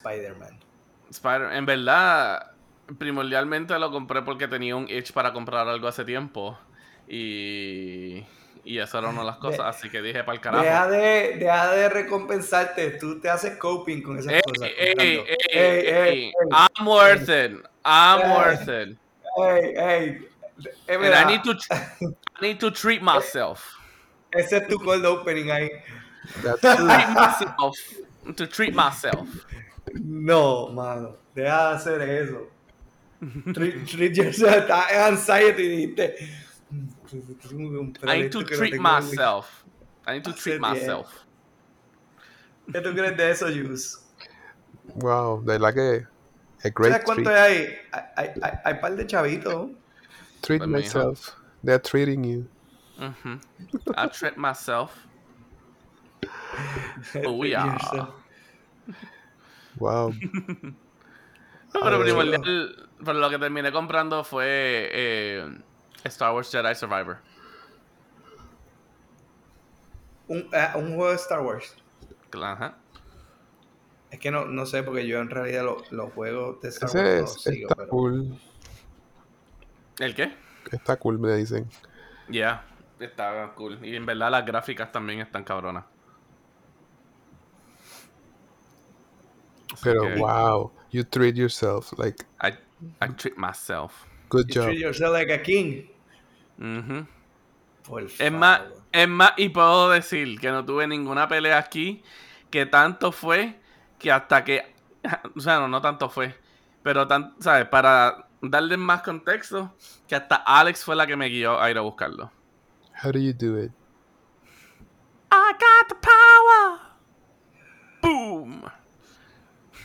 Spider-Man. Spider en verdad, primordialmente lo compré porque tenía un itch para comprar algo hace tiempo. Y, y eso era una de las cosas, así que dije para el carajo. Deja de, deja de recompensarte, tú te haces coping con esas Ey, cosas. ey, ey, Ey, ey, ey, I'm worth it. I'm Ey. worth it. ey, ey. And I need to, I need to treat myself. Ese es tu cold opening ahí. That's Treat true. myself. To treat myself. No, mano. Deja de hacer eso. Treat, treat yourself. Estás en anxiety y dijiste. "Mm, I need to treat myself. I need to Hace treat bien. myself. ¿Qué tú crees de eso, Juice? Wow, de verdad que a great ¿Sabes cuánto treat. hay ahí? Hay, hay, hay, hay par de chavitos. Treat Pues, mijo. myself. They're treating you. Mhm. I treat myself. Oh, Treat yeah. yourself. Wow. No, pero primordial, pero lo que terminé comprando fue eh, Star Wars Jedi Survivor. Un, eh, un juego de Star Wars. Ajá. Es que no, no sé, porque yo en realidad lo- los juegos de Star Ese Wars no es, los sigo, está pero... cool. ¿El qué? Está cool, me dicen. Yeah, está cool. Y en verdad las gráficas también están cabronas. Pero que wow, you treat yourself. Like, I, I treat myself. good You job. treat yourself like a king. Por Es más, es más, y puedo decir que no tuve ninguna pelea aquí, que tanto fue que hasta que, o sea, no, no tanto fue, pero tan, ¿sabes? Para darle más contexto, que hasta Alex fue la que me guió a ir a buscarlo. How do you do it? I got the power. Boom.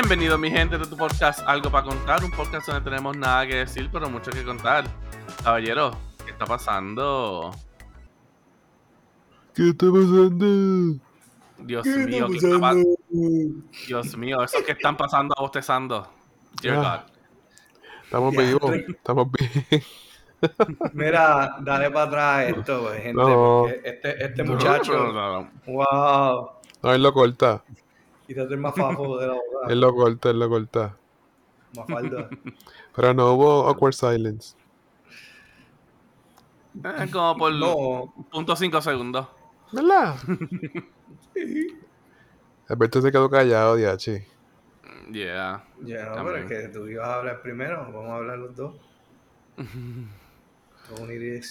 Bienvenido mi gente de tu podcast Algo para contar, un podcast donde tenemos nada que decir, pero mucho que contar. Caballero, ¿qué está pasando? ¿Qué está pasando? Dios ¿Qué mío, está ¿qué está pa- pasando? Dios mío, esos que están pasando bostezando. Dear Ah. God. Estamos vivos. Estamos bien. Mira, dale para atrás esto, pues, gente. No. este, este muchacho, wow. No, él lo corta. Quítate el mafafo de la boca. Él lo corta, él lo corta. Mafalda. Pero no hubo awkward silence. Eh, como por No, punto cinco segundos. ¿Verdad? Alberto se quedó callado, diache. Yeah. ya no, pero es que tú ibas a hablar primero. Vamos a hablar los dos.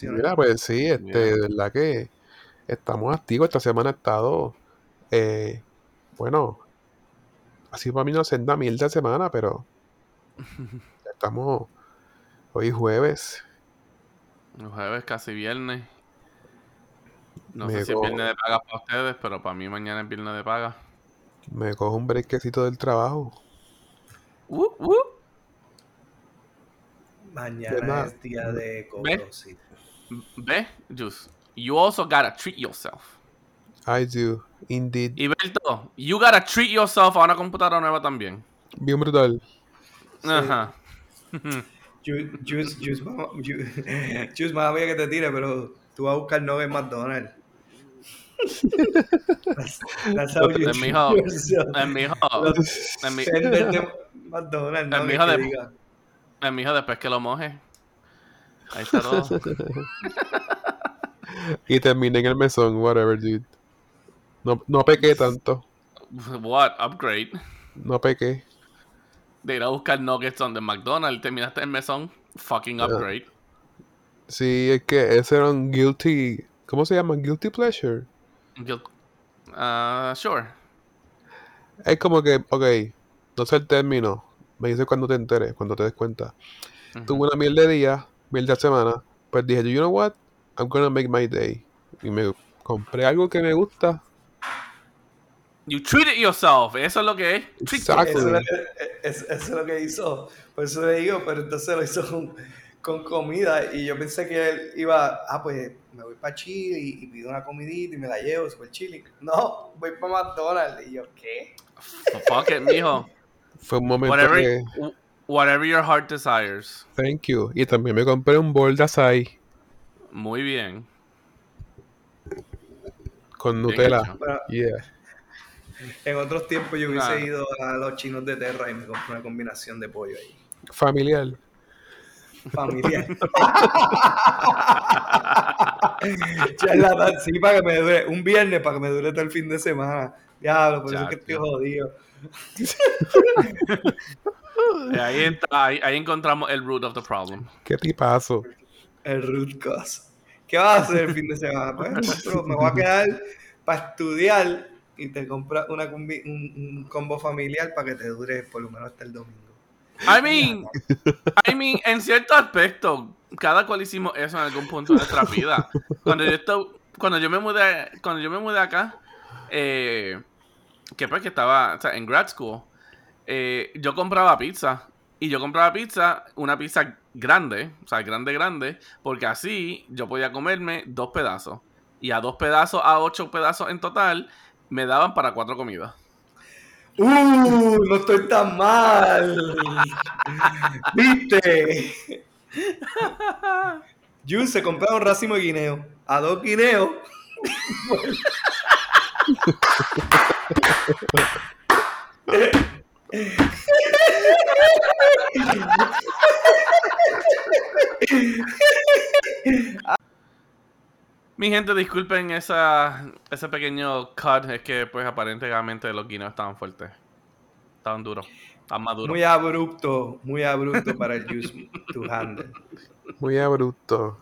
Mira, pues sí, este, Mira. de verdad que estamos activos. Esta semana ha estado, eh, bueno, así para mí no senda mil de semana, pero ya estamos hoy jueves. Jueves casi viernes. No Me sé si es viernes de paga para ustedes, pero para mí mañana es viernes de paga. Me cojo un brequecito del trabajo. Uh, uh. Mañana es día de ¿Ve? cocosito. Ve, Juice. You also gotta treat yourself. I do, indeed. Y Berto, you gotta treat yourself a una computadora nueva también. Bien brutal. Ajá. Juice, más había que te tire, pero tú vas a buscar no en McDonald's. That's, that's how you treat mijo, yourself. eh, mijo, Los eh, mi- de McDonald's, mijo que de- diga. eh, mijo, después que lo moje. Ahí está todo. Y terminé en el mesón, whatever, dude. No, no pequé tanto. What? Upgrade. No pequé. De ir a buscar nuggets donde McDonald's terminaste el mesón. Fucking upgrade. Sí, es que ese era un guilty. ¿Cómo se llama? Guilty pleasure. Guilt. Ah, sure. Es como que, ok, no sé el término. Me dice cuando te enteres, cuando te des cuenta. Tuve una miel de día, miel de semana. Pues dije, you know what? I'm gonna make my day. Y me compré algo que me gusta. You treat it yourself. Eso es lo que es. Exacto. Eso, es lo que- es- eso es lo que hizo. Por eso le digo, pero entonces lo hizo con, con comida. Y yo pensé que él iba, ah, pues me voy para Chile y, y pido una comidita y me la llevo, super chile. No, voy para McDonald's. Y yo, ¿qué? Fuck it, mijo. Fue un momento Whatever, que... whatever your heart desires. Thank you. Y también me compré un bol de açaí Muy bien. con Bien Nutella. Bueno, Yeah. En otros tiempos yo hubiese ido a los chinos de Terra y me compré una combinación de pollo ahí. Familiar. Familiar. Charlatán, sí, para que me dure. Un viernes para que me dure todo el fin de semana. Diablo, por eso es que estoy jodido. Y ahí, está- ahí, ahí encontramos el root of the problem. ¿Qué tipazo? El root cause. ¿Qué vas a hacer el fin de semana? Pues me voy a quedar para estudiar y te compras una un combo familiar para que te dure por lo menos hasta el domingo. I mean, I mean, en cierto aspecto, cada cual hicimos eso en algún punto de nuestra vida. Cuando yo esto- cuando yo me mudé, cuando yo me mudé acá, eh, que pues que estaba o sea, en grad school, eh, yo compraba pizza y yo compraba pizza, una pizza grande, o sea, grande, grande, porque así yo podía comerme dos pedazos y a dos pedazos, a ocho pedazos en total, me daban para cuatro comidas. ¡Uh! No estoy tan mal. ¿Viste? Jun se compraba un racimo de guineo. A dos guineos. Mi gente, disculpen esa, ese pequeño cut, es que pues aparentemente los guineos estaban fuertes. Estaban duros, estaban maduros. Muy abrupto, muy abrupto para el Juice to handle. Muy abrupto.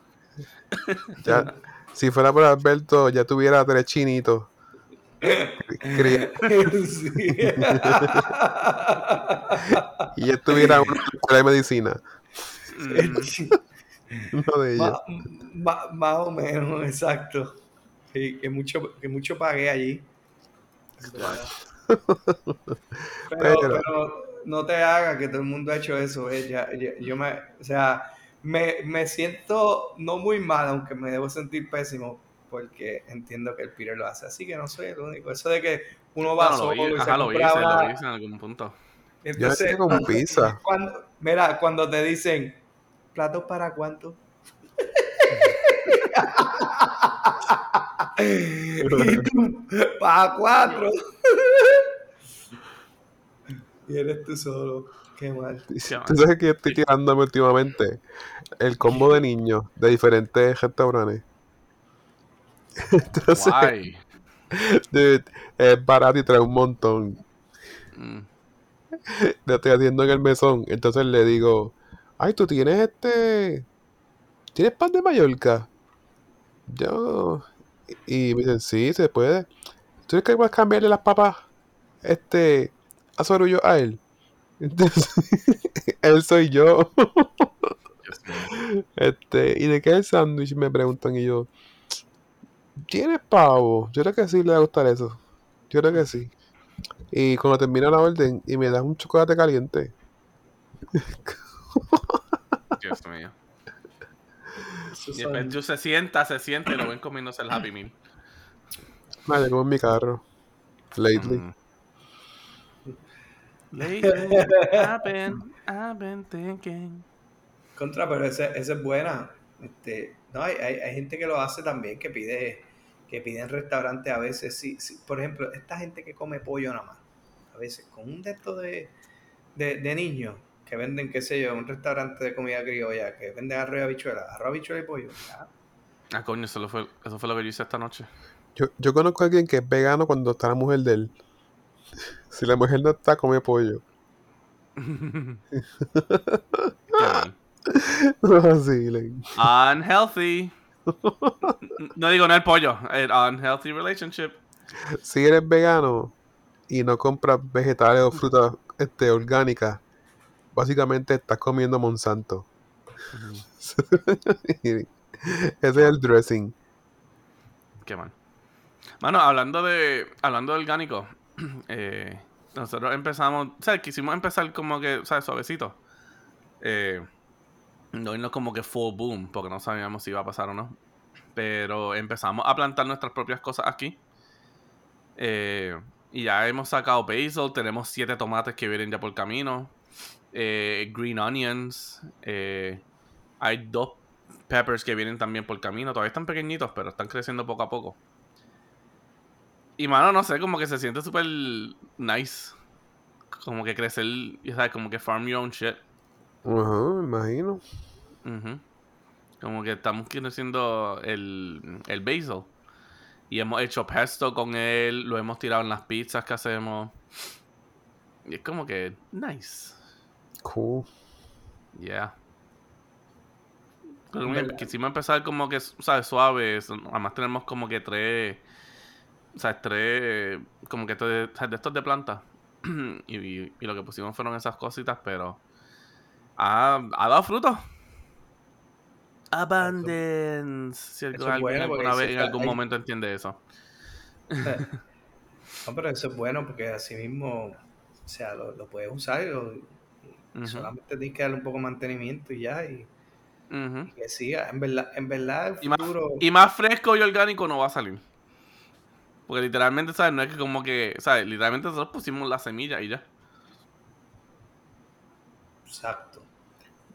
Ya, si fuera por Alberto, ya tuviera tres chinitos. Cri- Sí. Y ya estuviera una escuela de medicina. Uno de ellos. Ma- ma- más o menos, exacto. Sí, que mucho, que mucho pagué allí. Pero, Pero- pero no te hagas que todo el mundo ha hecho eso. eh, ya- ya- yo me, o sea, me, me siento no muy mal, aunque me debo sentir pésimo, porque entiendo que el Peter lo hace. Así que no soy el único. Eso de que uno va lo, solo hi- y se ajá, lo hice, una- lo hice en algún punto. Yo Entonces, hacía con pizza. cuando, mira, cuando te dicen, ¿platos para cuánto? y tú, para cuatro. y eres tú solo. Qué mal. ¿Tú sabes que yo estoy tirándome últimamente? El combo de niños de diferentes restaurantes. Entonces, Guay. dude, es barato y trae un montón. Mm. Lo estoy haciendo en el mesón. Entonces le digo, ay, tú tienes este. ¿Tienes pan de Mallorca? Yo. Y me dicen, sí, se puede. ¿Tú crees que a cambiarle las papas este, a Sorullo a él? Entonces, él soy yo. Este, ¿y de qué es el sándwich? Me preguntan y yo, ¿tienes pavo? Yo creo que sí le va a gustar eso. Yo creo que sí. Y cuando termina la orden y me das un chocolate caliente. Dios mío. Y yo se sienta, se siente y lo ven comiéndose el Happy Meal. Me como en mi carro. Lately. Mm. Lately, I've been, I've been thinking. Contra, pero esa esa es buena. Este, no, hay, hay, hay gente que lo hace también, que pide, que pide en restaurantes a veces. Sí, sí. Por ejemplo, esta gente que come pollo nada más, a veces con un de estos de, de, de niños que venden, qué sé yo, un restaurante de comida criolla, que venden arroz y habichuela, arroz, habichuela y pollo. ya. Ah, coño, eso, lo fue, eso fue lo que yo hice esta noche. Yo, yo conozco a alguien que es vegano cuando está la mujer de él. Si la mujer no está, come pollo. Así, like. Unhealthy. No digo no el pollo, el unhealthy relationship. Si eres vegano y no compras vegetales o frutas este, orgánicas, básicamente estás comiendo Monsanto. Ese es el dressing. Qué mal. Mano, hablando de hablando de orgánico, eh, nosotros empezamos, o sea, quisimos empezar como que, o sea, suavecito. Eh, no irnos como que full boom, porque no sabíamos si iba a pasar o no. Pero empezamos a plantar nuestras propias cosas aquí. Eh, y ya hemos sacado basil, tenemos siete tomates que vienen ya por camino. Eh, green onions. Eh, hay dos peppers que vienen también por camino. Todavía están pequeñitos, pero están creciendo poco a poco. Y mano, no sé, como que se siente súper nice. Como que crecer, ¿sabes? Como que farm your own shit. Ajá, imagino. Como que estamos creciendo el, el basil. Y hemos hecho pesto con él, lo hemos tirado en las pizzas que hacemos. Y es como que nice. Cool. Yeah. quisimos empezar como que, ¿sabes? Suave. Además tenemos como que tres... O sea, tres... Como que de, de estos de planta. y, y, lo que pusimos fueron esas cositas, pero... Ha, ha dado fruto. Abundance. Si alguien alguna vez en algún momento entiende eso. no, pero eso es bueno porque así mismo, o sea, lo, lo puedes usar y, solamente tienes que darle un poco de mantenimiento y ya. Y, que siga. En verdad, en verdad el futuro... y, más, fresco y orgánico no va a salir. Porque literalmente, ¿sabes? No es que como que, ¿sabes? Literalmente nosotros pusimos la semilla y ya. Exacto.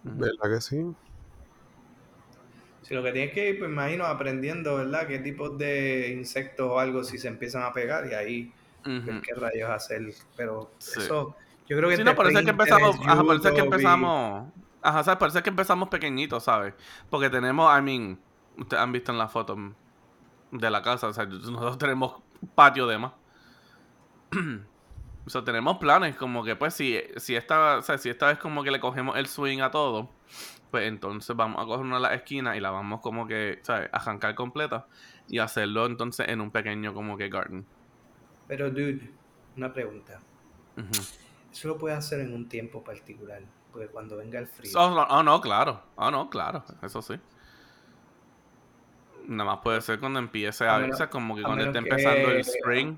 ¿Verdad que sí? Si lo que tienes que ir, pues imagino, aprendiendo, ¿verdad? ¿Qué tipos de insectos o algo si se empiezan a pegar y ahí qué rayos hacer. Pero eso, yo creo que... Sí, no, por eso es que empezamos, ajá, por eso es que empezamos, ajá, ¿sabes? Por eso es que empezamos pequeñitos, ¿sabes? Porque tenemos, I mean, ustedes han visto en la foto de la casa, o sea, nosotros tenemos patio de más. o sea, tenemos planes, como que pues si, si esta, o sea, si esta vez como que le cogemos el swing a todo, pues entonces vamos a coger una de las esquinas y la vamos como que, ¿sabes? A arrancar completa y hacerlo entonces en un pequeño como que garden. Pero, dude, una pregunta. Eso lo puedes hacer en un tiempo particular, porque cuando venga el frío. Oh, no, claro. Oh, no, claro, eso sí. Nada más puede ser cuando empiece a, verse como que cuando esté empezando el spring.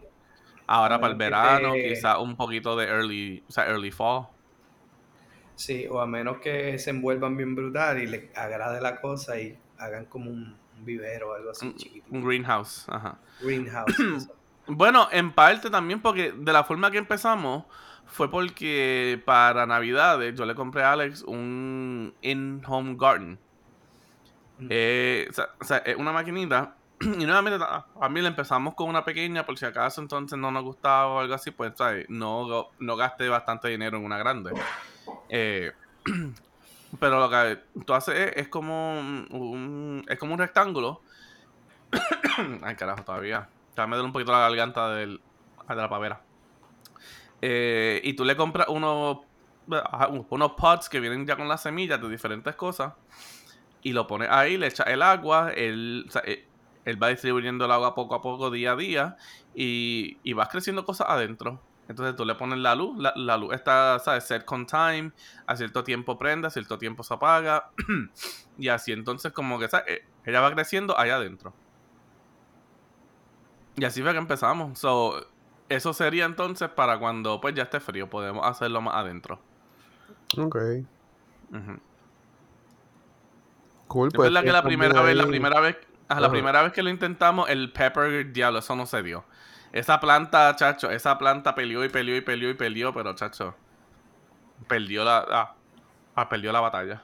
Ahora para el verano, quizás un poquito de early, o sea, early fall. Sí, o a menos que se envuelvan bien brutal y les agrade la cosa y hagan como un, vivero o algo así chiquitito. Un greenhouse, ajá. Greenhouse. bueno, en parte también porque de la forma que empezamos fue porque para Navidades yo le compré a Alex un in-home garden. Mm. Eh, o, sea, es una maquinita. Y nuevamente a mí le empezamos con una pequeña, por si acaso entonces no nos gustaba o algo así, pues ¿sabes? No, no gasté bastante dinero en una grande. Eh, pero lo que tú haces es, como un, es como un rectángulo. Ay, carajo, todavía. Ya me duele un poquito la garganta del, de la pavera. Eh, y tú le compras unos, unos pots que vienen ya con las semillas de diferentes cosas. Y lo pones ahí, le echas el agua. Él, eh, él va distribuyendo el agua poco a poco, día a día. Y, y vas creciendo cosas adentro. Entonces tú le pones la luz, la, luz está, ¿sabes? Set con time, a cierto tiempo prende, a cierto tiempo se apaga. y así entonces como que, ¿sabes? Eh, ella va creciendo allá adentro. Y así fue que empezamos. So, eso sería entonces para cuando pues ya esté frío, podemos hacerlo más adentro. Ok. Cool, pues. Es verdad que la primera vez, la primera vez, la primera vez que lo intentamos, el pepper, diablo, eso no se dio. Esa planta, chacho, esa planta peleó y peleó y peleó y peleó, pero chacho, perdió la, ah, ah, perdió la batalla.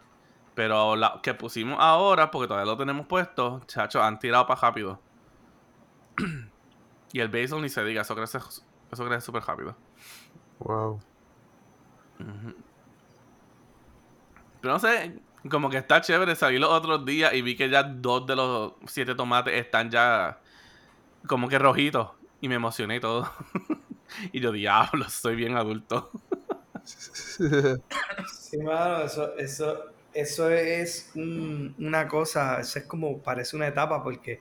Pero la que pusimos ahora, porque todavía lo tenemos puesto, chacho, han tirado para rápido. Y el basil ni se diga, eso crece, eso crece súper rápido. Wow. Pero no sé, como que está chévere. Salí los otros días y vi que ya dos de los siete tomates están ya como que rojitos. Y me emocioné y todo. y yo, diablo, soy bien adulto. sí, mano, eso, eso, eso es una cosa, eso es como, parece una etapa, porque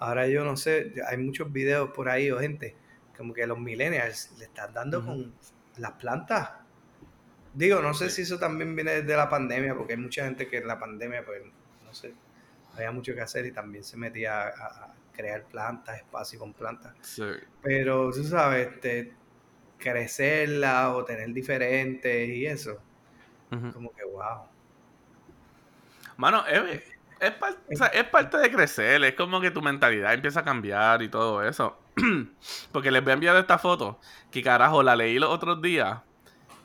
ahora yo no sé, hay muchos videos por ahí o gente, como que los millennials le están dando con las plantas. Digo, no sé si eso también viene desde la pandemia, porque hay mucha gente que en la pandemia, pues, no sé, había mucho que hacer y también se metía a crear plantas, espacio con plantas. Pero tú sabes, este, crecerla o tener diferentes y eso. Como que wow. Mano, es, es, par- o sea, es parte de crecer, es como que tu mentalidad empieza a cambiar y todo eso. Porque les voy a enviar esta foto, que carajo, la leí los otros días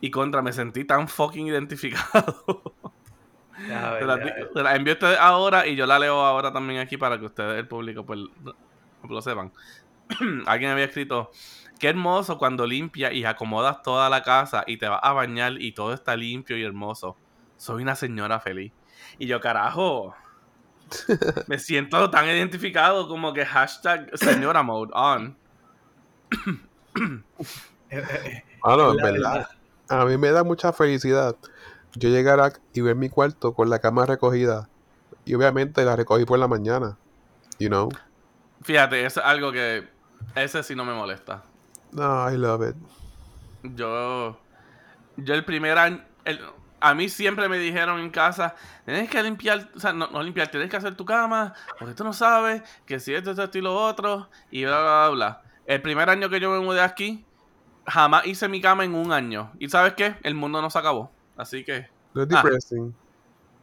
y contra, me sentí tan fucking identificado. Ya, Se la, verdad. se la envío a ustedes ahora y yo la leo ahora también aquí para que ustedes, el público, pues lo sepan. Alguien había escrito, qué hermoso cuando limpias y acomodas toda la casa y te vas a bañar y todo está limpio y hermoso. Soy una señora feliz. Y yo, carajo, me siento tan identificado como que hashtag señora mode on. Eh, eh, eh, es en verdad, a mí me da mucha felicidad yo llegar a- y ver mi cuarto con la cama recogida. Y obviamente la recogí por la mañana. You know? Fíjate, eso es algo que ese sí no me molesta. No, I love it. Yo, yo el primer año, el- a mí siempre me dijeron en casa, tienes que limpiar, o sea, no, no limpiar, tienes que hacer tu cama, porque tú no sabes que si esto, esto y lo otro, y bla, bla, bla, bla. El primer año que yo me mudé aquí, jamás hice mi cama en un año. ¿Y sabes qué? El mundo no se acabó. Así que, No es Ah. depressing.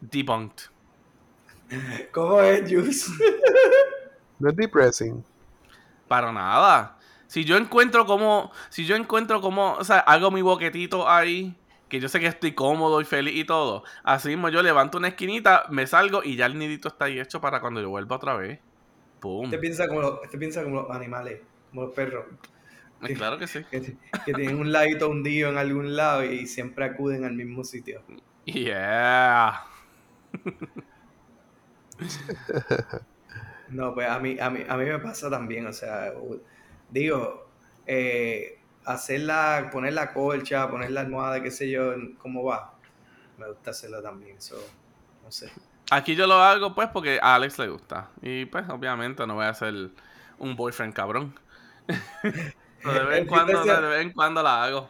debunked. ¿Cómo es, Juice? No es depressing. Para nada. Si yo encuentro como, si yo encuentro como, o sea, hago mi boquetito ahí, que yo sé que estoy cómodo y feliz y todo. Así mismo yo levanto una esquinita, me salgo y ya el nidito está ahí hecho para cuando yo vuelva otra vez. Pum. Este piensa como los, este piensa como los animales, como los perros, Eh, Claro que sí. que, que tienen un ladito hundido en algún lado y siempre acuden al mismo sitio. Yeah. No, pues a mí, a mí, a mí me pasa también, o sea, digo, eh, hacerla, poner la colcha, poner la almohada, qué sé yo, cómo va. Me gusta hacerlo también, eso, no sé. Aquí yo lo hago pues porque a Alex le gusta. Y pues obviamente no voy a ser un boyfriend cabrón. Pero de vez en cuando, de vez en cuando la hago.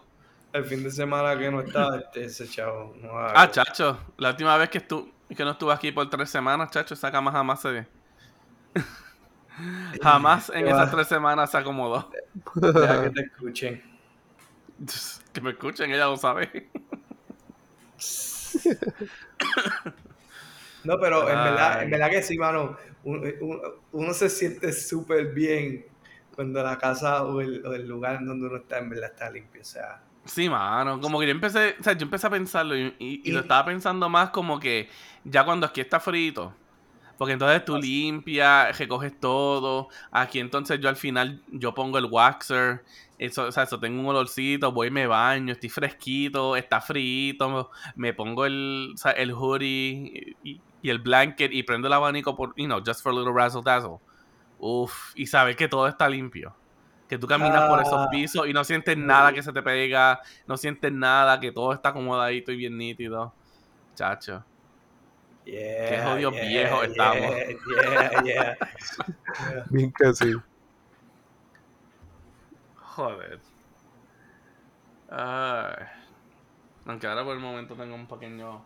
El fin de semana que no estaba, este, ese chavo, no. Ah, chacho, la última vez que, estu que no estuve aquí por tres semanas, chacho, esa cama jamás se... jamás en esas tres semanas se acomodó. Deja que te escuchen. Que me escuchen, ella lo sabe. No, pero en verdad, en verdad que sí, mano. un- un- Uno, se siente súper bien cuando la casa o el, o el lugar en donde uno está en verdad está limpio. O sea, Sí, mano, como que yo empecé, o sea, yo empecé a pensarlo y, y- y lo estaba pensando más como que ya cuando aquí está frito, porque entonces tú limpias, recoges todo, aquí entonces yo al final yo pongo el waxer, eso, o sea, eso tengo un olorcito, voy y me baño, estoy fresquito, está frito, me pongo el, o sea, el hoodie y, y el blanket y prendo el abanico por, you know, just for a little razzle dazzle. Uf, y sabes que todo está limpio. Que tú caminas por esos Ah. pisos y no sientes nada que se te pega, no sientes nada, que todo está acomodadito y bien nítido. Chacho. Yeah, jodidos yeah, viejos yeah, estamos. Yeah, yeah. Yeah. Bien que sí. Joder. Ay. Aunque ahora por el momento tengo un pequeño.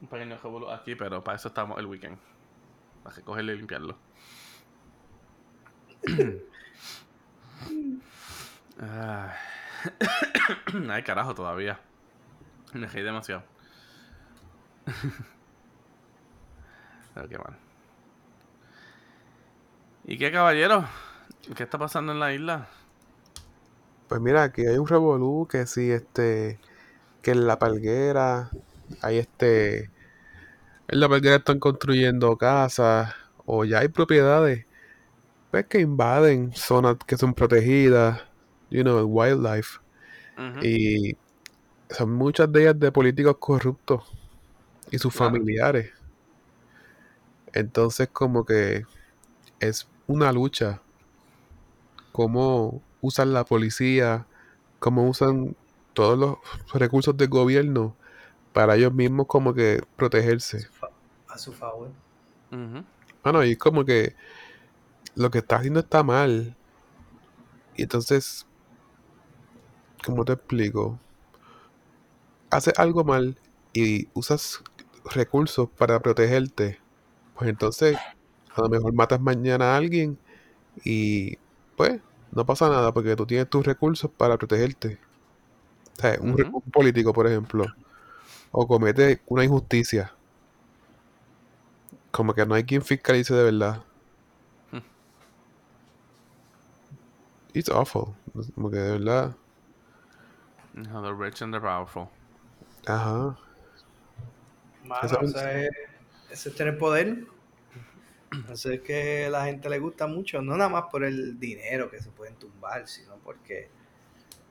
Un pequeño revolú aquí, pero para eso estamos el weekend. Para recogerlo y limpiarlo. Ay. Ay, carajo, todavía. Me reí demasiado. Pero qué mal. ¿Y qué, caballero? ¿Qué está pasando en la isla? Pues mira, aquí hay un revolú que sí, este, que en la palguera, hay este, en la palguera están construyendo casas o ya hay propiedades, pues que invaden zonas que son protegidas, you know, el wildlife, y son muchas de ellas de políticos corruptos y sus Claro. familiares. Entonces como que es una lucha cómo usan la policía, cómo usan todos los recursos del gobierno para ellos mismos como que protegerse. A su favor. Bueno, y es como que lo que está haciendo está mal. Y entonces, ¿cómo te explico? Haces algo mal y usas recursos para protegerte. Pues entonces, a lo mejor matas mañana a alguien y pues no pasa nada porque tú tienes tus recursos para protegerte. O sea, un, un político, por ejemplo, o comete una injusticia. Como que no hay quien fiscalice de verdad. Hmm. It's awful. Como que de verdad. No, The rich and the powerful. Ajá. Mano, eso es, eso es tener poder. Eso es que a la gente le gusta mucho, no nada más por el dinero que se pueden tumbar, sino porque,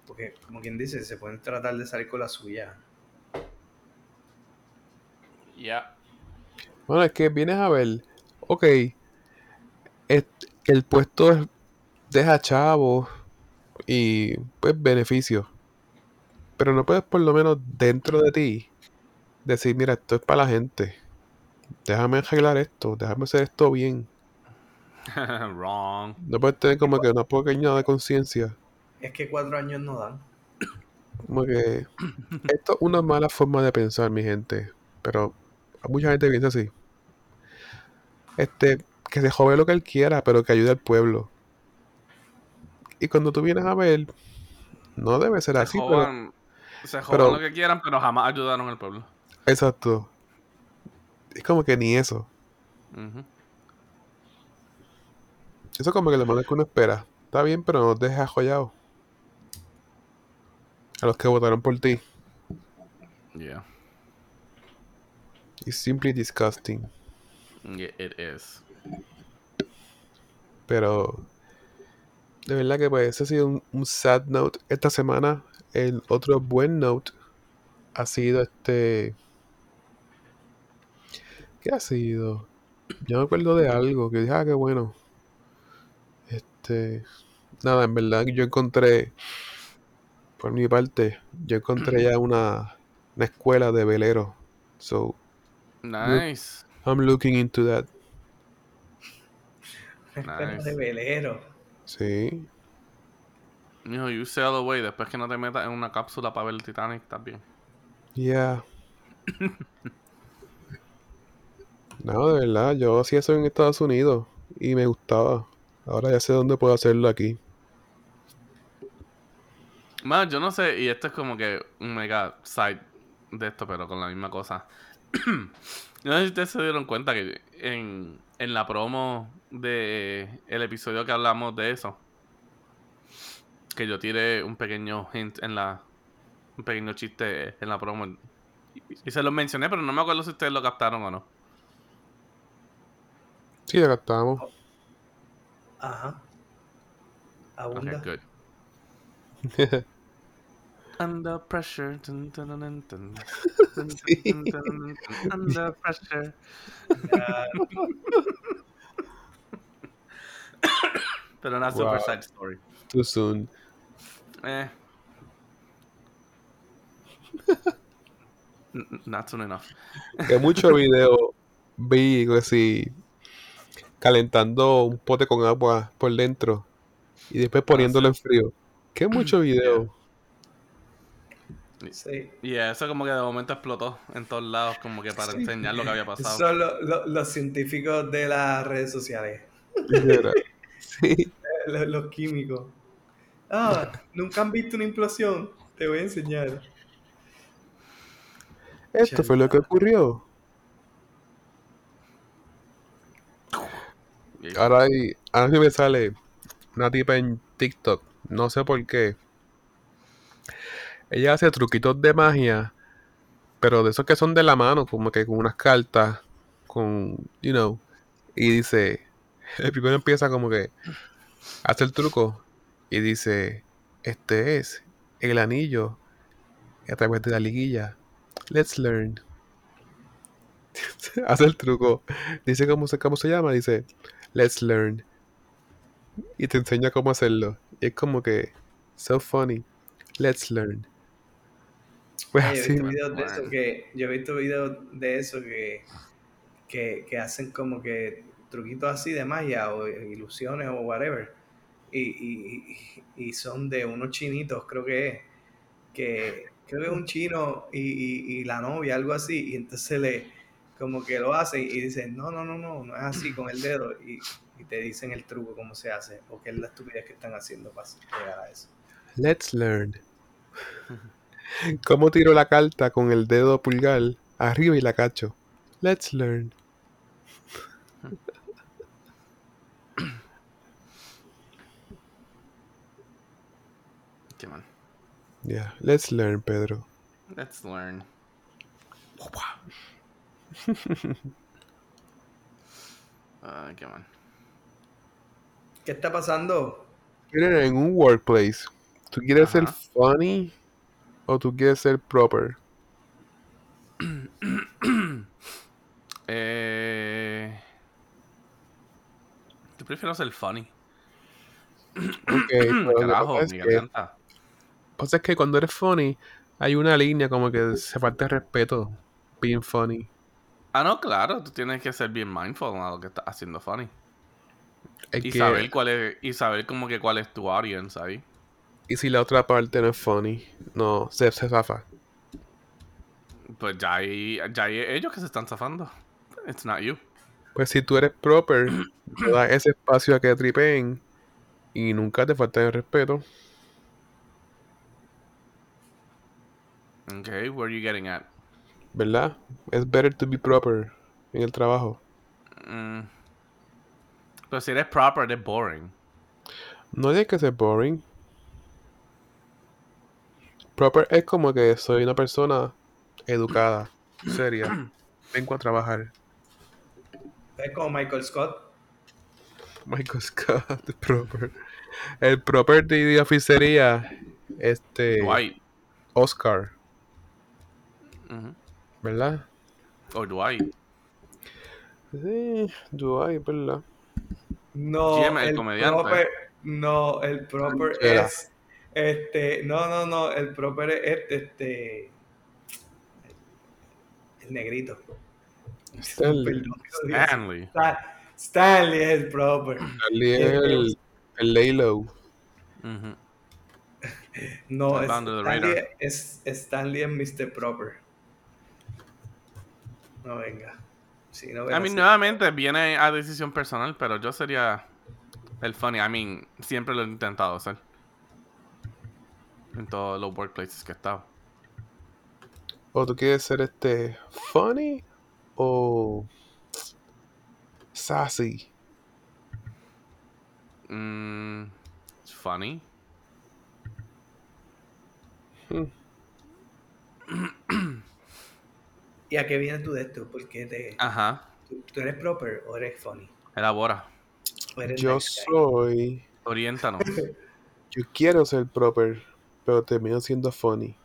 porque como quien dice, se pueden tratar de salir con la suya. Yeah. Bueno, es que vienes a ver, ok, es- el puesto es- deja chavos y pues beneficios, pero no puedes por lo menos dentro de ti decir, mira, esto es para la gente, déjame arreglar esto, déjame hacer esto bien. Wrong. No puedes tener como que una pequeña de conciencia, Es que cuatro años no dan. como que esto es una mala forma de pensar, mi gente, pero mucha gente piensa así. Este, que se jode lo que él quiera, pero que ayude al pueblo. Y cuando tú vienes a ver, no debe ser Se así, pero jodan, se jodan pero- lo que quieran, pero jamás ayudaron al pueblo. exacto. Es como que ni eso. Eso es como que lo malo que uno espera. Está bien, pero no te dejes ajollado. A los que votaron por ti. Yeah. It's simply disgusting. Yeah, it is. Pero de verdad que pues ese ha sido un, un sad note esta semana. El otro buen note ha sido este. ¿Qué ha sido? Yo me acuerdo de algo que dije, ah, qué bueno. Este. Nada, en verdad yo encontré. Por mi parte, yo encontré ya una, una escuela de velero. So, Nice. I'm looking into that. Escuela Nice. de velero. Sí. Mijo, you sail away después que no te metas en una cápsula para ver el Titanic también. Yeah. No, de verdad, yo hacía eso en Estados Unidos y me gustaba. Ahora ya sé dónde puedo hacerlo aquí. Más, yo no sé, y esto es como que un mega side de esto, pero con la misma cosa. no sé si ustedes se dieron cuenta que en, en la promo de el episodio que hablamos de eso, que yo tiré un pequeño hint en la. un pequeño chiste en la promo. Y, se los mencioné, pero no me acuerdo si ustedes lo captaron o no. Sí, acá estamos. Ajá. Ok, Abunda. good. Under pressure. dun, dun, dun, dun, dun. Dun, Sí. Under pressure. Ya, Pero una super Wow. side story. Too soon. Eh. N- n- Not soon enough. Que mucho video vi así calentando un pote con agua por dentro y después poniéndolo en frío. Que mucho video. sí. Y eso como que de momento explotó en todos lados, como que para Sí. enseñar lo que había pasado. Son lo- lo- los científicos de las redes sociales. Sí. Los, los químicos. Ah, ¿nunca han visto una implosión? Te voy a enseñar. Esto fue lo que ocurrió. Ahora, hay, ahora sí me sale una tipa en TikTok, no sé por qué. Ella hace truquitos de magia, pero de esos que son de la mano, como que con unas cartas, con, you know, y dice, el primero empieza como que hace el truco y dice, este es el anillo a través de la liguilla. Let's learn. hace el truco. Dice cómo se, cómo se llama, dice, let's learn. Y te enseña cómo hacerlo. Y es como que, so funny. Let's learn. Pues Oye, yo he así, visto man. videos de eso que. Yo he visto videos de eso que, que, que hacen como que truquitos así de magia o ilusiones o whatever. Y, y, y- y son de unos chinitos, creo que es. Que creo que es un chino y, y, y la novia, algo así. Y entonces le como que lo hacen y dicen, no, no, no, no, no es así con el dedo. Y, y te dicen el truco, cómo se hace, o qué es la estupidez que están haciendo para llegar a eso. Let's learn. ¿Cómo tiro la carta con el dedo pulgar arriba y la cacho? Let's learn. Qué mal. Yeah, let's learn, Pedro. Let's learn. Ay, qué mal. ¿Qué está pasando? En un workplace, ¿tú quieres ser Ajá. funny o tú quieres ser proper? Eh, yo prefiero ser funny. Ok, pero lo que Carajo, pasa es que- garganta. pasa es que cuando eres funny, hay una línea como que se falta respeto. Being funny. Ah, no, claro, tú tienes que ser bien mindful a lo que estás haciendo funny. Es Y que- saber cuál es, y saber como que cuál es tu audience ahí. y si la otra parte no es funny, no, se, se zafa. Pues ya hay, ya hay ellos que se están zafando. It's not you. Pues si tú eres proper, das ese espacio a que tripeen y nunca te falta el respeto. Okay, where are you getting at? ¿Verdad? Es better to be proper en el trabajo. Mm. Pero si eres proper, es boring. No hay que ser boring. Proper es como que soy una persona educada, seria. Vengo a trabajar. Es como Michael Scott. Michael Scott, the proper. El proper de, oficería, este, Dwight. Oscar. ¿Verdad? O Dwight. Sí, Dwight, ¿verdad? No, ¿Quién es el el comediante? proper, no, el proper es, este, no, no, no, el proper es este, este, el negrito. Stanley. Stanley. Stan- Stanley es el proper. Charlie es el, el Laylow. No, es, Stanley, es Stanley es Mr. Proper. No venga. Si no nuevamente viene a decisión personal, pero yo sería el funny. I mean, siempre lo he intentado hacer. En todos los workplaces que he estado. ¿O tú quieres ser este funny o sassy? Mm, funny. ¿Y a qué vienes tú de esto? Porque te, Ajá. tú, tú eres proper o eres funny. Elabora. Eres Yo soy. Oriéntanos. Yo quiero ser proper, pero termino siendo funny.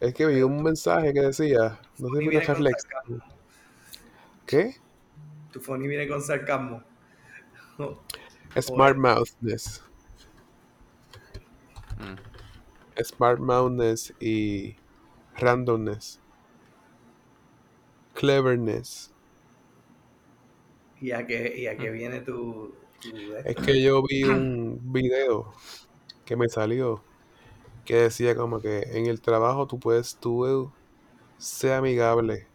Es que vi un mensaje que decía, no sé si viene sarcasmo. ¿Qué? Tu funny viene con sarcasmo. Oh, Smart mouthness. Mm. Smart mouthness y randomness. Cleverness. ¿Y a qué, y a qué viene tu, Es que yo vi un video que me salió que decía como que en el trabajo tú puedes, tú ser amigable,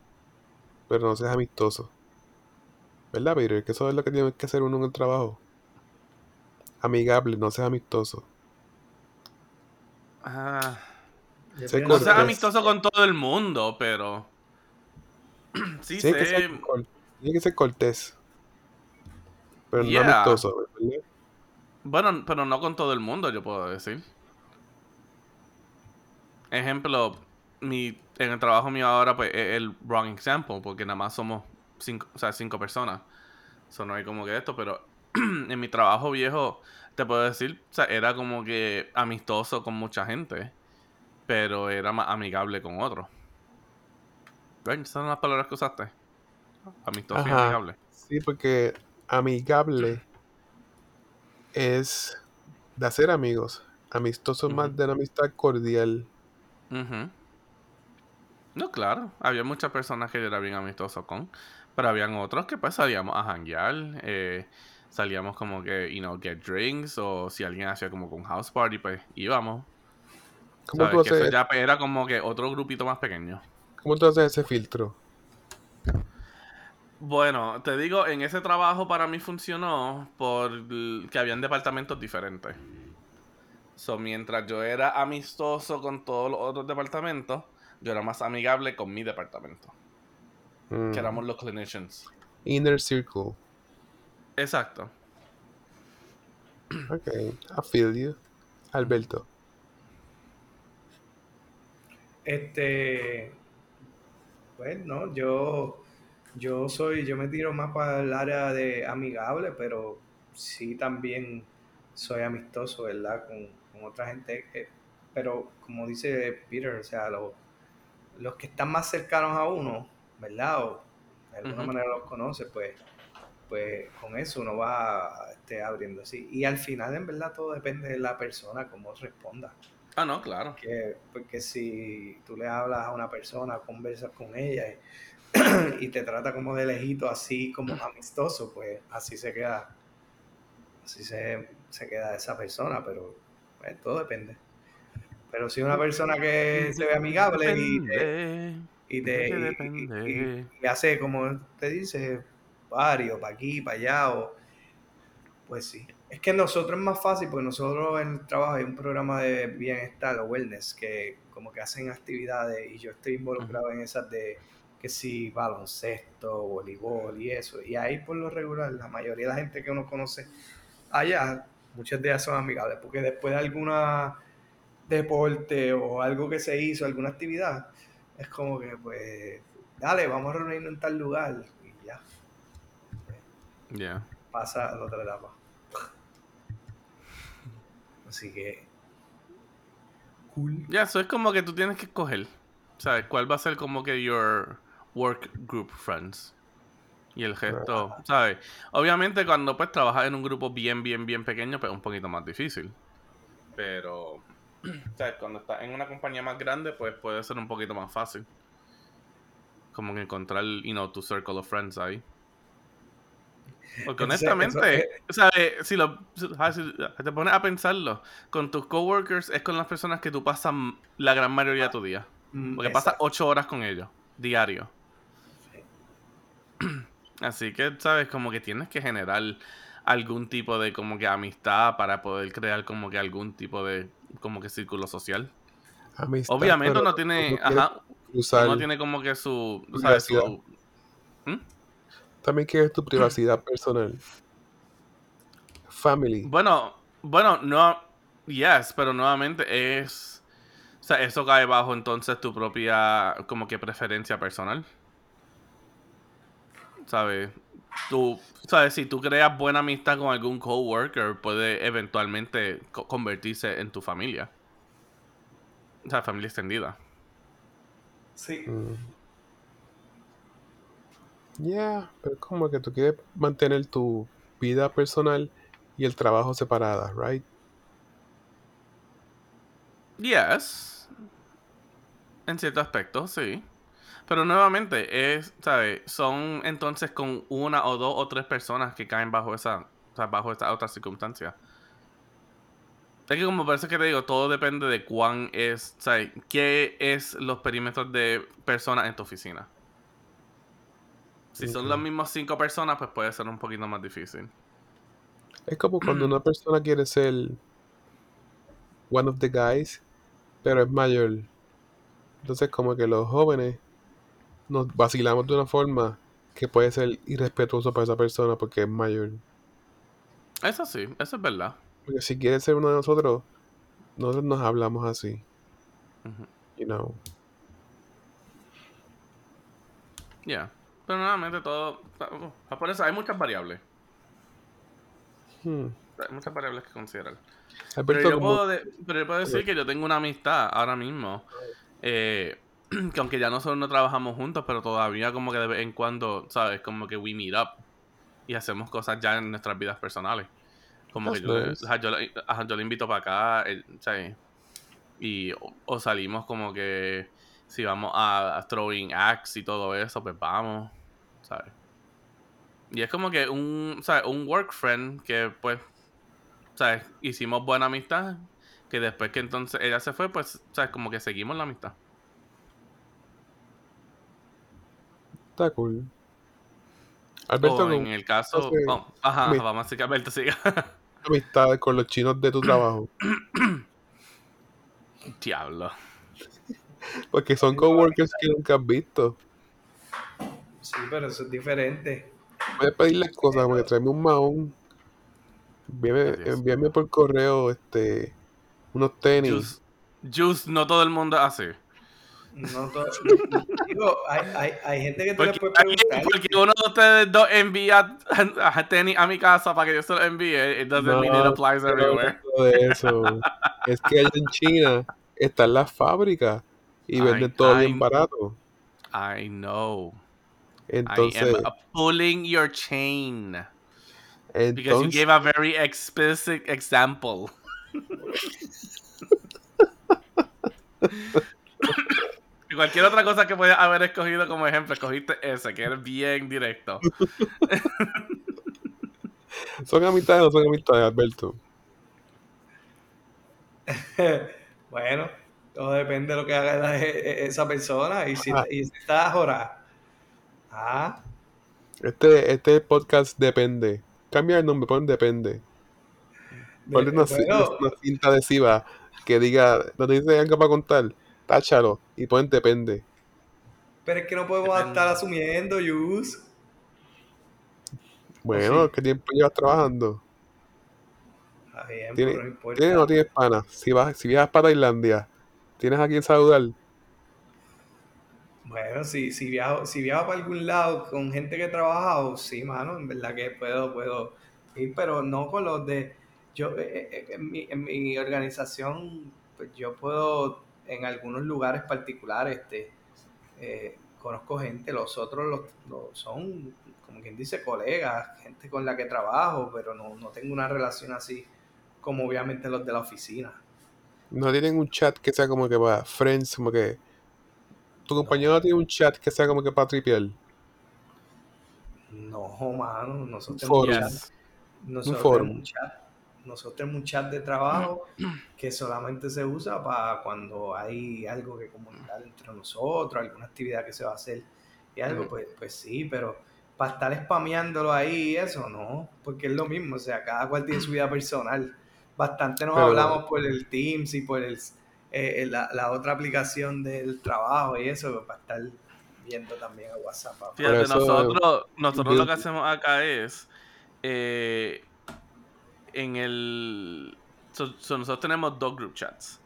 pero no seas amistoso. ¿Verdad, Peter? Que eso es lo que tiene que hacer uno en el trabajo. Amigable, no seas amistoso. Ah, No seas amistoso con todo el mundo, pero. Sí, Tiene que, sé. tiene que ser cortés. Pero Yeah. no amistoso, ¿verdad? Bueno, pero no con todo el mundo, yo puedo decir. Ejemplo, mi, en el trabajo mío ahora, pues, es el wrong example, porque nada más somos cinco, o sea, cinco personas. Eso no hay como que esto, pero en mi trabajo viejo, te puedo decir, o sea, era como que amistoso con mucha gente, pero era más amigable con otros. ¿Ven? Esas son las palabras que usaste. Amistoso y Ajá. amigable. Sí, porque amigable es de hacer amigos. Amistoso es más Ujú. de una amistad cordial. Ujú. No, claro. Había muchas personas que yo era bien amistoso con. Pero habían otros que pues salíamos a janguear. eh, salíamos como que, you know, get drinks. O si alguien hacía como con house party, pues íbamos. ¿Cómo tú, Que eso haces, ya era como que otro grupito más pequeño. ¿Cómo tú haces ese filtro? Bueno, te digo, en ese trabajo para mí funcionó porque habían departamentos diferentes. So, mientras yo era amistoso con todos los otros departamentos, yo era más amigable con mi departamento. Mm. Que éramos los clinicians. Inner Circle. Exacto. Ok, I feel you. Alberto. Este, pues no, yo, yo soy, yo me tiro más para el área de amigable, pero sí también soy amistoso, ¿verdad? Con, con otra gente, pero como dice Peter, o sea, los, los que están más cercanos a uno, ¿verdad? O de alguna manera los conoce, pues, pues con eso uno va este, abriendo así. Y al final, en verdad, todo depende de la persona, cómo responda. Ah, no, claro. Que, porque si tú le hablas a una persona, conversas con ella y, y te trata como de lejito, así como amistoso, pues así se queda, así se, se queda esa persona, pero pues, todo depende. Pero si una persona que se ve amigable y te, Depende. y te y hace como te dice, varios, para aquí, para allá, o pues sí. Es que nosotros es más fácil porque nosotros en el trabajo hay un programa de bienestar o wellness que como que hacen actividades y yo estoy involucrado en esas de que si baloncesto, voleibol y eso. Y ahí por lo regular, la mayoría de la gente que uno conoce allá, muchas de ellas son amigables porque después de alguna deporte o algo que se hizo, alguna actividad, es como que pues, dale, vamos a reunirnos en tal lugar y ya, Yeah. pasa a la otra etapa. Así que, cool. Ya, eso es como que tú tienes que escoger. ¿Sabes? ¿Cuál va a ser como que your work group friends? Y el resto, ¿sabes? Obviamente cuando pues trabajas en un grupo bien, bien, bien pequeño, pues es un poquito más difícil. Pero, ¿sabes? Cuando estás en una compañía más grande, pues puede ser un poquito más fácil. Como que encontrar, you know, tu circle of friends ahí. Porque Entonces, honestamente, ¿sabes? Si, lo, si te pones a pensarlo, con tus coworkers es con las personas que tú pasas la gran mayoría de tu día. Mm, Porque pasas ocho horas con ellos, diario. Así que, ¿sabes? Como que tienes que generar algún tipo de como que amistad para poder crear como que algún tipo de como que círculo social. Amistad, Obviamente no tiene, ajá, no tiene como que su, ¿sabes? Privacidad. Su. También quieres tu privacidad personal. Family. Bueno, bueno, no, yes, pero nuevamente es, o sea, eso cae bajo entonces tu propia como que preferencia personal. ¿Sabes? Tú, ¿sabes? Si tú creas buena amistad con algún coworker, puede eventualmente co- convertirse en tu familia. O sea, familia extendida. Sí. Mm. Yeah, pero como que tú quieres mantener tu vida personal y el trabajo separada, right? Yes. En cierto aspecto, sí. Pero nuevamente, es, ¿sabes? Son entonces con una o dos o tres personas que caen bajo esa, bajo esta otra circunstancia. Es que como parece que te digo, todo depende de cuán es, ¿sabes? ¿Qué es los perímetros de personas en tu oficina? Si son las mismas cinco personas, pues puede ser un poquito más difícil. Es como cuando una persona quiere ser one of the guys, pero es mayor. Entonces como que los jóvenes nos vacilamos de una forma que puede ser irrespetuoso para esa persona porque es mayor. Eso sí, eso es verdad. Porque si quiere ser uno de nosotros, nosotros nos hablamos así, you know. Ya. Pero nuevamente todo... uh, Por eso hay muchas variables. Hmm. Hay muchas variables que considerar. Pero yo, como- puedo de- pero yo puedo decir que yo tengo una amistad ahora mismo. eh, que aunque ya nosotros no trabajamos juntos, pero todavía como que de vez en cuando, ¿sabes? Como que we meet up y hacemos cosas ya en nuestras vidas personales. Como que That's yo, le- nice. yo, le- yo invito para acá, ¿sabes? Y o, o salimos como que si vamos a, a throwing axe y todo eso, pues vamos, ¿sabes? Y es como que un, ¿sabes? Un work friend que pues ¿sabes? Hicimos buena amistad. Que después que entonces ella se fue, pues, ¿sabes? Como que seguimos la amistad. Está cool. Alberto, o en el caso... hace- oh, ajá, mi- vamos a decir que Alberto siga. amistades con los chinos de tu trabajo. Diablo. Porque son coworkers que nunca has visto. Sí, pero eso es diferente. Puedes pedirles cosas, porque tráeme un mahón. Envíame, envíame por correo este unos tenis. Juice, Juice, no todo el mundo hace. No todo- digo, hay, hay, hay gente que tú le Porque, puedes preguntar. porque uno de ustedes dos envía a tenis a mi casa para que yo se lo envíe. It doesn't mean it applies no everywhere. de eso. es que allá en China están las fábricas y venden todo ay. bien barato. I know. I Entonces, am pulling your chain. Because you entonces gave a very explicit example. Y Cualquier otra cosa que puedas haber escogido como ejemplo, escogiste ese, que es bien directo. son amistades o son amistades, Alberto. bueno, todo depende de lo que haga la- e- e- esa persona y si, y si está jorada. Ah, Este, este podcast depende. Cambia el nombre, pon depende. de- Ponle una, ci- bueno, una cinta adhesiva que diga, no te dice algo para contar, táchalo y pon depende. pero es que no podemos Depende. estar asumiendo, Yus. Bueno, sí. ¿qué tiempo llevas trabajando? Está bien, Tiene- pero no importa. ¿Tienes o no tienes pana? Si, vas, si viajas para Tailandia, ¿tienes a quien saludar? Bueno, si, si, viajo, si viajo para algún lado con gente que he trabajado, sí, mano, en verdad que puedo, puedo ir, pero no con los de... Yo, eh, eh, en, mi, en mi organización, pues yo puedo, en algunos lugares particulares, este, eh, conozco gente, los otros los son, como quien dice, colegas, gente con la que trabajo, pero no, no tengo una relación así como obviamente los de la oficina. No tienen un chat que sea como que para friends, como que... Tu compañero no tiene un chat que sea como que para tripear. No, mano, nosotros tenemos chat. Yes. Nosotros tenemos un chat. Nosotros tenemos un chat de trabajo que solamente se usa para cuando hay algo que comunicar entre nosotros, alguna actividad que se va a hacer y algo, pues, pues sí, pero para estar spameándolo ahí y eso, no, porque es lo mismo, o sea, cada cual tiene su vida personal. Bastante nos Pero- hablamos por el Teams y por el, eh, la, la otra aplicación del trabajo y eso, para estar viendo también a WhatsApp. Fíjate, eso- nosotros, nosotros lo que hacemos acá es eh, en el so- so nosotros tenemos dos group chats.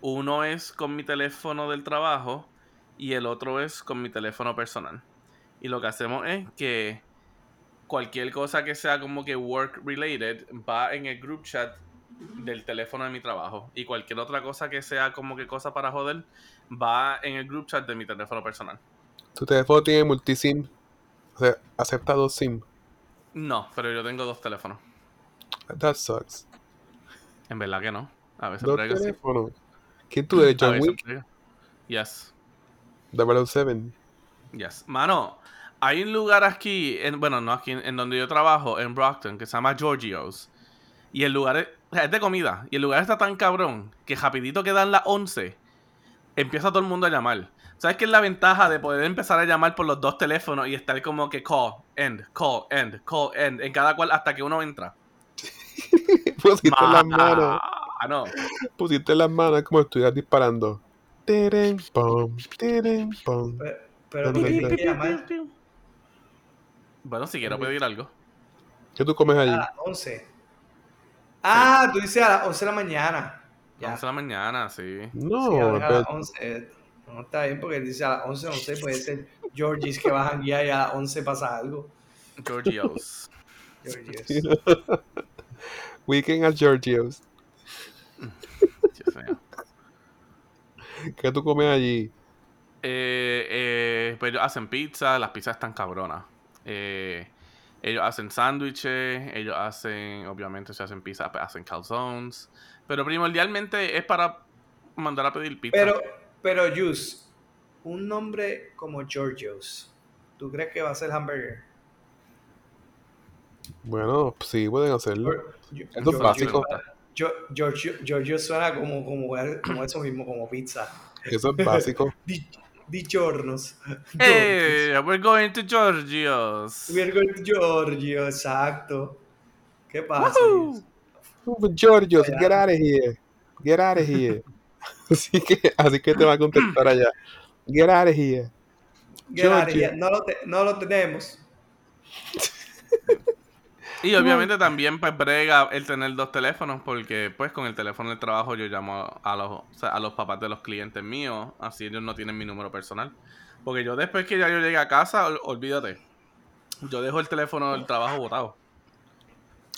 Uno es con mi teléfono del trabajo y el otro es con mi teléfono personal. Y lo que hacemos es que cualquier cosa que sea como que work related va en el group chat del teléfono de mi trabajo. Y cualquier otra cosa que sea como que cosa para joder va en el group chat de mi teléfono personal. Tu teléfono tiene multisim. O sea, acepta dos SIM. No, pero yo tengo dos teléfonos. That sucks. En verdad que no. A veces Dos brega, sí. teléfonos. ¿Quién tú eres, John Wick? Yes, 007. yes. Mano, hay un lugar aquí, en, bueno, no aquí, en, en donde yo trabajo, en Brockton, que se llama Giorgio's. Y el lugar es, o sea, es de comida. Y el lugar está tan cabrón que rapidito que dan las 11, empieza todo el mundo a llamar. ¿Sabes qué es la ventaja de poder empezar a llamar por los dos teléfonos y estar como que call, end, call, end, call, end, en cada cual hasta que uno entra? Pusiste las manos. Ah, no. Pusiste las manos como si estuvieras disparando. Teren, pom, teren, pom. Pero, pero Pi, ¿por qué pi, tienes que llamar Bueno, si quiero pedir algo. ¿Qué tú comes a allí? las 11? Ah, tú dices a las 11 de la mañana. Ya. 11 de la mañana, sí. No, Sí, a pero- las 11. No está bien porque dice a las 11, 11 puede ser Georgie's que bajan guía y a las 11 pasa algo. Giorgio's. Georgie's. Weekend at mío. ¿Qué tú comes allí? Eh, eh, pues hacen pizza, las pizzas están cabronas. Eh, ellos hacen sándwiches, ellos hacen, obviamente, si hacen pizza, pues, hacen calzones. Pero primordialmente es para mandar a pedir pizza. Pero, pero, Juice, un nombre como Georgio's, ¿tú crees que va a ser hamburger? Bueno, sí, pueden hacerlo. Yo- Eso es básico. Giorgio suena como, como, como eso mismo, como pizza. Eso es básico. Di- Giornos. Hey, we're going to Giorgio's. We're going to Giorgio, exacto. ¿Qué pasa? Woohoo. Georgios, get out of here. Get out of here. así, que, así que te va a contestar allá. Get out of here. Get out of here. No lo, te- no lo tenemos. Y obviamente también pues brega el tener dos teléfonos porque pues con el teléfono del trabajo yo llamo a los, o sea, a los papás de los clientes míos, así ellos no tienen mi número personal. Porque yo después que ya yo llegue a casa, ol- olvídate, yo dejo el teléfono del trabajo botado.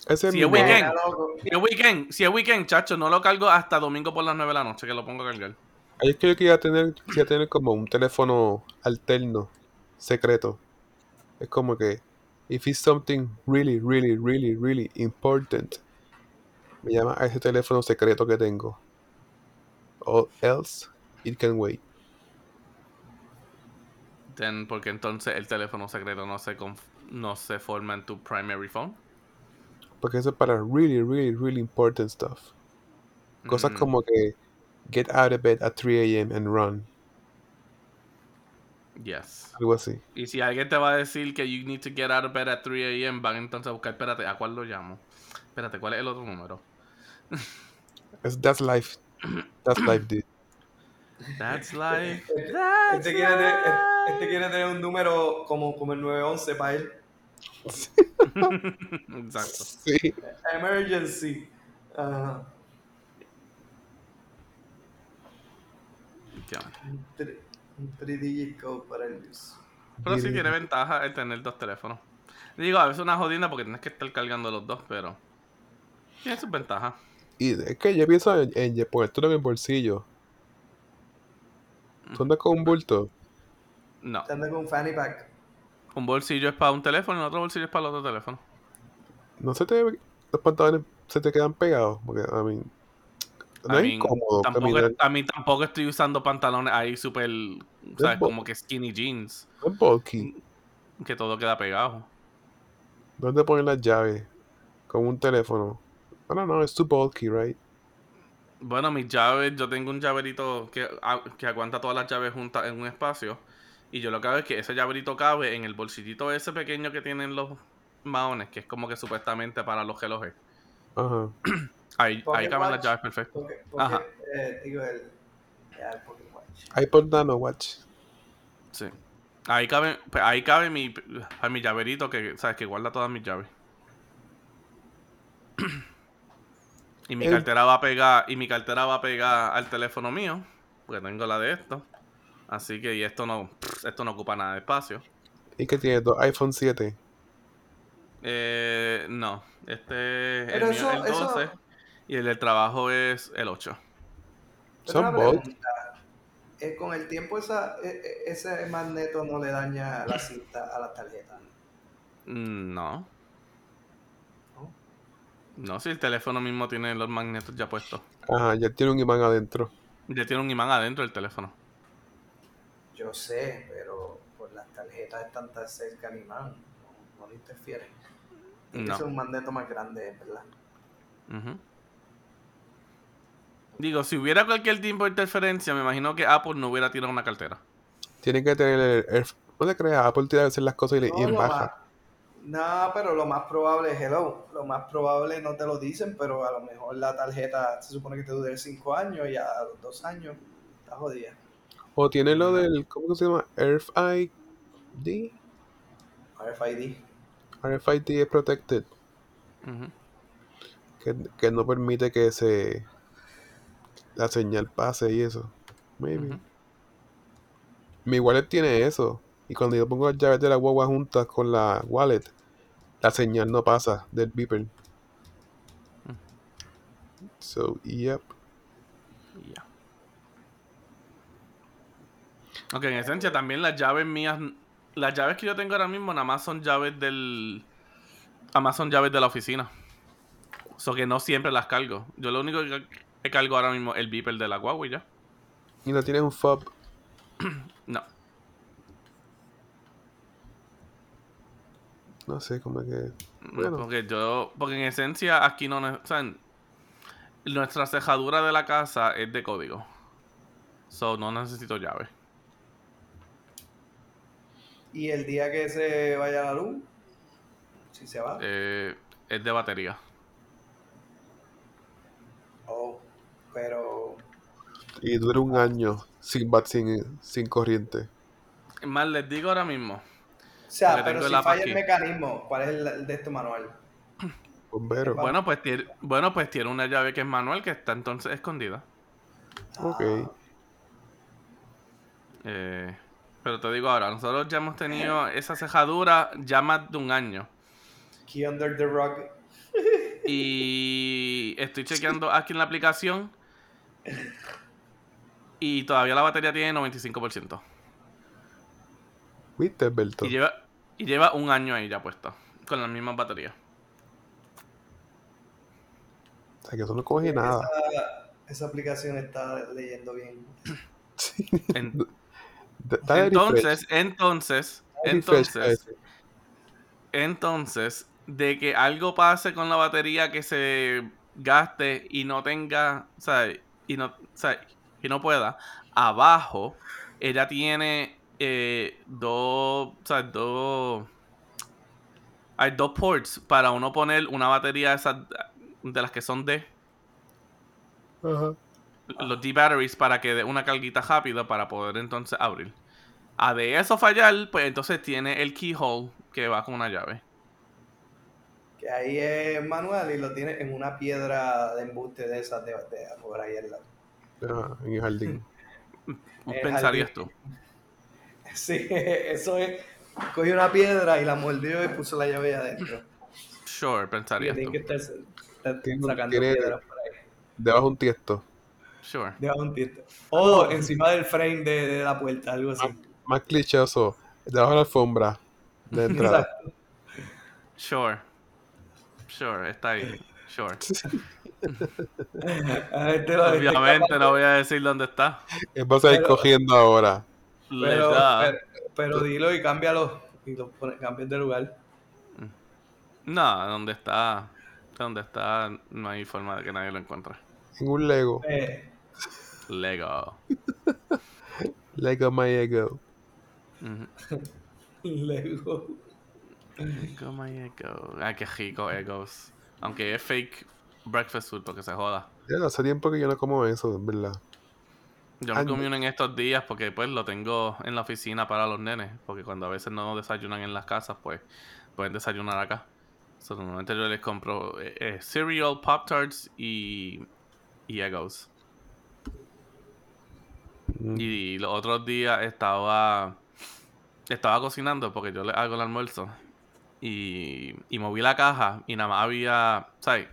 Ese mi es weekend. Si es weekend, si es weekend, chacho, no lo cargo hasta domingo por las 9 de la noche que lo pongo a cargar. Ahí es que yo quería tener, quería tener como un teléfono alterno, secreto. Es como que, if it's something really, really, really, really important, me llama a ese teléfono secreto que tengo. Or else, it can wait. Then, porque entonces el teléfono secreto no se, no se forma en tu primary phone. Porque eso es para really, really, really important stuff. Cosas Mm. como que, get out of bed at 3 a.m. and run. Yes. Algo así. Y si alguien te va a decir que you need to get out of bed at 3 a.m., van entonces a buscar, espérate, ¿a cuál lo llamo? Espérate, ¿cuál es el otro número? That's life. That's life, dude. That's life. Este, That's este quiere tener, este quiere tener un número como, como el 911 para él. Exacto. Sí. Emergency. Ajá. Un tri- un 3digit code para el use. Pero sí tiene ventaja el tener dos teléfonos. Digo, a veces una jodida porque tienes que estar cargando los dos, pero tiene sus ventajas. Y es que yo pienso en, en ponértelo en el bolsillo. ¿Tú andas con un bulto? No. Te anda con un fanny pack. Un bolsillo es para un teléfono y el otro bolsillo es para el otro teléfono. ¿No se te los pantalones se te quedan pegados? Porque, a mí, no A es mí, incómodo tampoco, caminar. a mí tampoco estoy usando pantalones ahí súper, ¿sabes? Como que skinny jeans, es bulky. que todo queda pegado. ¿Dónde ponen las llaves? Con un teléfono. I don't know, it's too bulky, right? Bueno, mis llaves, yo tengo un llaverito que, a- que aguanta todas las llaves juntas en un espacio. Y yo lo que hago es que ese llaverito cabe en el bolsillito ese pequeño que tienen los maones, que es como que supuestamente para los relojes. Ajá. Ahí, ahí caben las llaves perfecto. Porque, porque Ajá. eh, digo, el, ya, el Pocket Watch. iPod Nano Watch. Sí. Ahí cabe, pues, ahí cabe mi, mi llaverito que, ¿sabes? Que guarda todas mis llaves. y mi El- cartera va a pegar, y mi cartera va a pegar al teléfono mío, porque tengo la de esto. Así que y esto no, esto no ocupa nada de espacio. ¿Y que tiene dos iPhone 7? Eh, no, este el Pero mío eso- es el eso- 12 y el del trabajo es el 8. Pero Son pregunta, eh, con el tiempo esa, eh, eh, ese magneto no le daña la cinta a la tarjeta. Mm, No. ¿no? No, si el teléfono mismo tiene los magnetos ya puestos. Ajá, ya tiene un imán adentro. Ya tiene un imán adentro del teléfono. Yo sé, pero por las tarjetas están tan cerca al imán, no, no le interfieren. Tiene No. que ser un magneto más grande, ¿verdad? Ujú. Digo, si hubiera cualquier tipo de interferencia, me imagino que Apple no hubiera tirado una cartera. Tiene que tener el, el- no te creas, Apple tiene que hacer las cosas y, No, en baja. más- No, pero lo más probable es hello. Lo más probable no te lo dicen, pero a lo mejor la tarjeta se supone que te dure 5 años y a los 2 años está jodida. O tiene lo del, ¿cómo que se llama? RFID. RFID. RFID es protected. Ujú. Que, que no permite que se la señal pase y eso. Maybe. Mi wallet tiene eso. Y cuando yo pongo las llaves de la guagua juntas con la wallet, la señal no pasa del beeper. So, yep. Y ya. Ok, en esencia también las llaves mías, las llaves que yo tengo ahora mismo nada más son llaves del... Son llaves de la oficina. So que no siempre las cargo. Yo lo único que, que cargo ahora mismo es el beeper de la guagua y ya. Y no tienes un fob. No. No sé, como que. No, Bueno. Porque yo, porque en esencia aquí no, o sea, nuestra cejadura de la casa es de código. So no necesito llave. Y el día que se vaya la luz, si se va. Eh, es de batería. Oh, pero Y dura un año sin, bat- sin, sin corriente. Es Más les digo ahora mismo. O sea, pero tengo si el falla aquí. el mecanismo, ¿cuál es el, el de este manual? Bombero. Bueno, pues tiene, bueno, pues tiene una llave que es manual que está entonces escondida. Ok. Ah, Eh, pero te digo ahora, nosotros ya hemos tenido esa cejadura ya más de un año. Key under the rug. Y estoy chequeando aquí en la aplicación. Y todavía la batería tiene 95%. ¿Viste? Y lleva, y lleva un año ahí ya puesta. Con las mismas baterías. O sea, que eso no coge nada. Esa, esa aplicación está leyendo bien. En- entonces, entonces, entonces, entonces, de que algo pase con la batería que se gaste y no tenga, o sea, y no, o sea, y no pueda, abajo ella tiene eh, dos, o sea, dos, hay dos ports para uno poner una batería de esas, de las que son D, los D-batteries para que dé una carguita rápida para poder entonces abrir. A de eso fallar, pues entonces tiene el keyhole que va con una llave. Que ahí es manual y lo tiene en una piedra de embuste de esas de, de por ahí al lado. Ajá, en el jardín. El pensarías tú? Sí, eso es. Cogió una piedra y la mordió y puso la llave ahí adentro. Sure, pensarías tiene tú. que estar, sacando tiene- piedras por ahí. Debajo un tiesto. Sure. Debajo de un tiesto. O encima del frame de, de la puerta, algo así. Más clichoso. Debajo de la alfombra. De entrada. Exacto. Sure. Sure, está ahí. Sure. Este Obviamente no voy a decir dónde está. Él va a Pero- cogiendo ahora. Pero, pero, pero dilo y cámbialo. Y lo pone, cambias de lugar. No, donde está. Donde está, no hay forma de que nadie lo encuentre. En un Lego. Eh, Lego. Lego my ego. Lego. Lego my. Ay, qué rico, egos. Aunque es fake breakfast food, porque se joda. Ya hace tiempo que yo no como eso, en verdad. Yo me Ande. comí uno en estos días porque pues lo tengo en la oficina para los nenes. Porque cuando a veces no desayunan en las casas, pues pueden desayunar acá. So, normalmente yo les compro eh, eh, cereal, Pop Tarts y, y Eggos. Mm. Y los otros días estaba estaba cocinando porque yo le hago el almuerzo. Y, y moví la caja y nada más había, ¿sabes?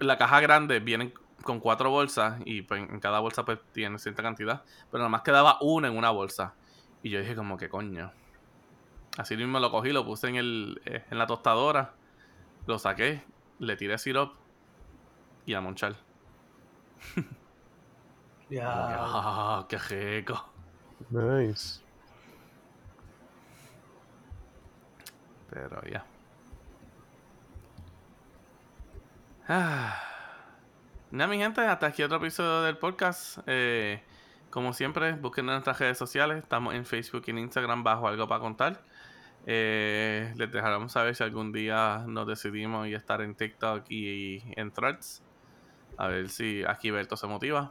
La caja grande vienen con cuatro bolsas y pues, en cada bolsa pues tiene cierta cantidad. Pero nada más quedaba una en una bolsa. Y yo dije como que coño. Así mismo lo cogí, lo puse en, el, eh, en la tostadora. Lo saqué, le tiré sirop y a monchar. Ya. Ah, qué rico. Nice. Pero ya. Ah. Nada, mi gente, hasta aquí otro episodio del podcast. Eh, como siempre, busquen en nuestras redes sociales. Estamos en Facebook y en Instagram bajo algo para contar. Eh, les dejaremos saber si algún día nos decidimos y estar en TikTok y, en Threads. A ver si aquí Berto se motiva.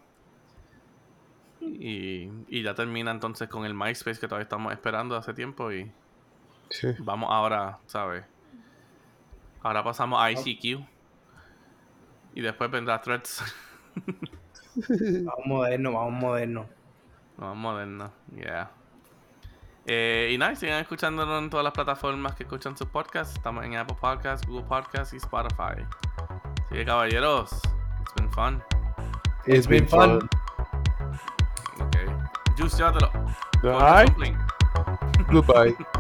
Y, y ya termina entonces con el MySpace que todavía estamos esperando hace tiempo y Sí. vamos ahora, ¿sabes? Ahora pasamos a ICQ. Y después vendrá Threads. Vamos moderno, vamos moderno. Vamos moderno, yeah. Eh, y nada, sigan escuchándonos en todas las plataformas que escuchan sus podcasts. Estamos en Apple Podcasts, Google Podcasts y Spotify. Así que caballeros, it's been fun. It's been fun. Ok. Juice, llévatelo. Suplin. goodbye.